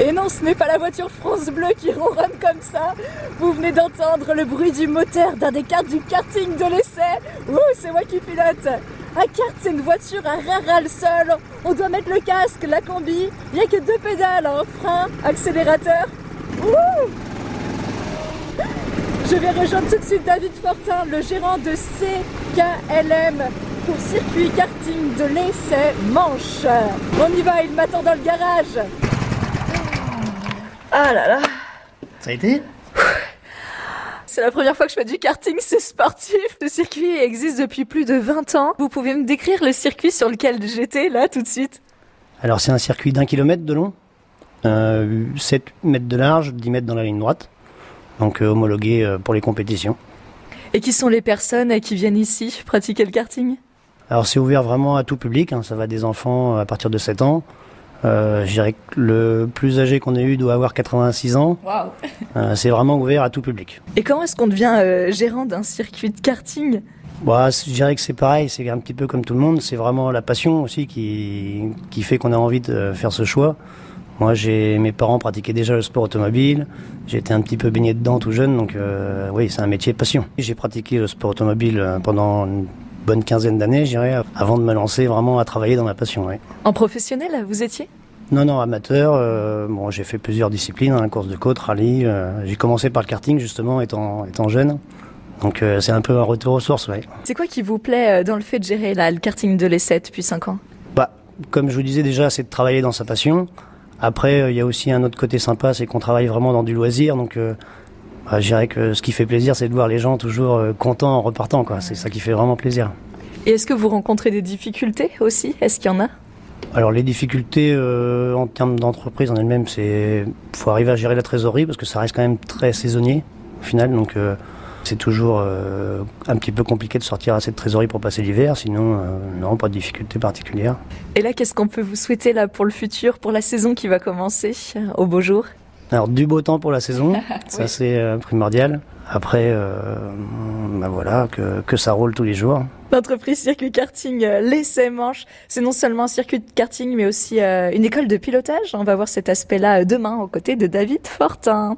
Et non, ce n'est pas la voiture France Bleu qui ronronne comme ça. Vous venez d'entendre le bruit du moteur d'un des cartes du karting de l'essai. Ouh, c'est moi qui pilote. Un kart, c'est une voiture à rare le sol. On doit mettre le casque, la combi. Il n'y a que deux pédales, un frein, accélérateur. Ouh Je vais rejoindre tout de suite David Fortin, le gérant de CKLM pour circuit karting de l'essai Manche. On y va, il m'attend dans le garage. Ah là là Ça a été c'est la première fois que je fais du karting, c'est sportif. Ce circuit existe depuis plus de 20 ans. Vous pouvez me décrire le circuit sur lequel j'étais là tout de suite? Alors c'est un circuit d'un kilomètre de long, euh, 7 mètres de large, 10 mètres dans la ligne droite, donc euh, homologué euh, pour les compétitions. Et qui sont les personnes qui viennent ici pratiquer le karting? Alors c'est ouvert vraiment à tout public, hein. ça va des enfants à partir de 7 ans euh, je dirais que le plus âgé qu'on ait eu doit avoir 86 ans. Euh, c'est vraiment ouvert à tout public. Et comment est-ce qu'on devient euh, gérant d'un circuit de karting? Bah, Je dirais que c'est pareil, c'est un petit peu comme tout le monde. C'est vraiment la passion aussi qui, qui fait qu'on a envie de faire ce choix. Moi, j'ai mes parents pratiquaient déjà le sport automobile. Été un petit peu baigné dedans tout jeune, donc euh, oui, c'est un métier passion. J'ai pratiqué le sport automobile pendant bonne quinzaine d'années, je dirais, avant de me lancer vraiment à travailler dans ma passion. En professionnel, vous étiez? Non, non, amateur. Euh, bon, j'ai fait plusieurs disciplines, hein, course de côte, rallye. Euh, j'ai commencé par le karting justement, étant, étant jeune. Donc euh, c'est un peu un retour aux sources, ouais. C'est quoi qui vous plaît dans le fait de gérer là, le karting de l'essai depuis 5 ans? Bah, comme je vous disais déjà, c'est de travailler dans sa passion. Après, il y a aussi un autre côté sympa, c'est qu'on travaille vraiment dans du loisir. Donc, bah, je dirais que ce qui fait plaisir, c'est de voir les gens toujours contents en repartant. Quoi. C'est ça qui fait vraiment plaisir. Et est-ce que vous rencontrez des difficultés aussi? Est-ce qu'il y en a? Alors les difficultés euh, en termes d'entreprise en elle-même, c'est faut arriver à gérer la trésorerie parce que ça reste quand même très saisonnier au final, donc euh, c'est toujours euh, un petit peu compliqué de sortir assez de trésorerie pour passer l'hiver, sinon euh, non, pas de difficultés particulières. Et là, qu'est-ce qu'on peut vous souhaiter là pour le futur, pour la saison qui va commencer au beau jour? Alors du beau temps pour la saison, ça c'est euh, primordial. Après, euh, ben voilà, que, que, ça roule tous les jours. L'entreprise Circuit Karting euh, l'essai Manche, c'est non seulement un circuit de karting, mais aussi euh, une école de pilotage. On va voir cet aspect-là demain aux côtés de David Fortin.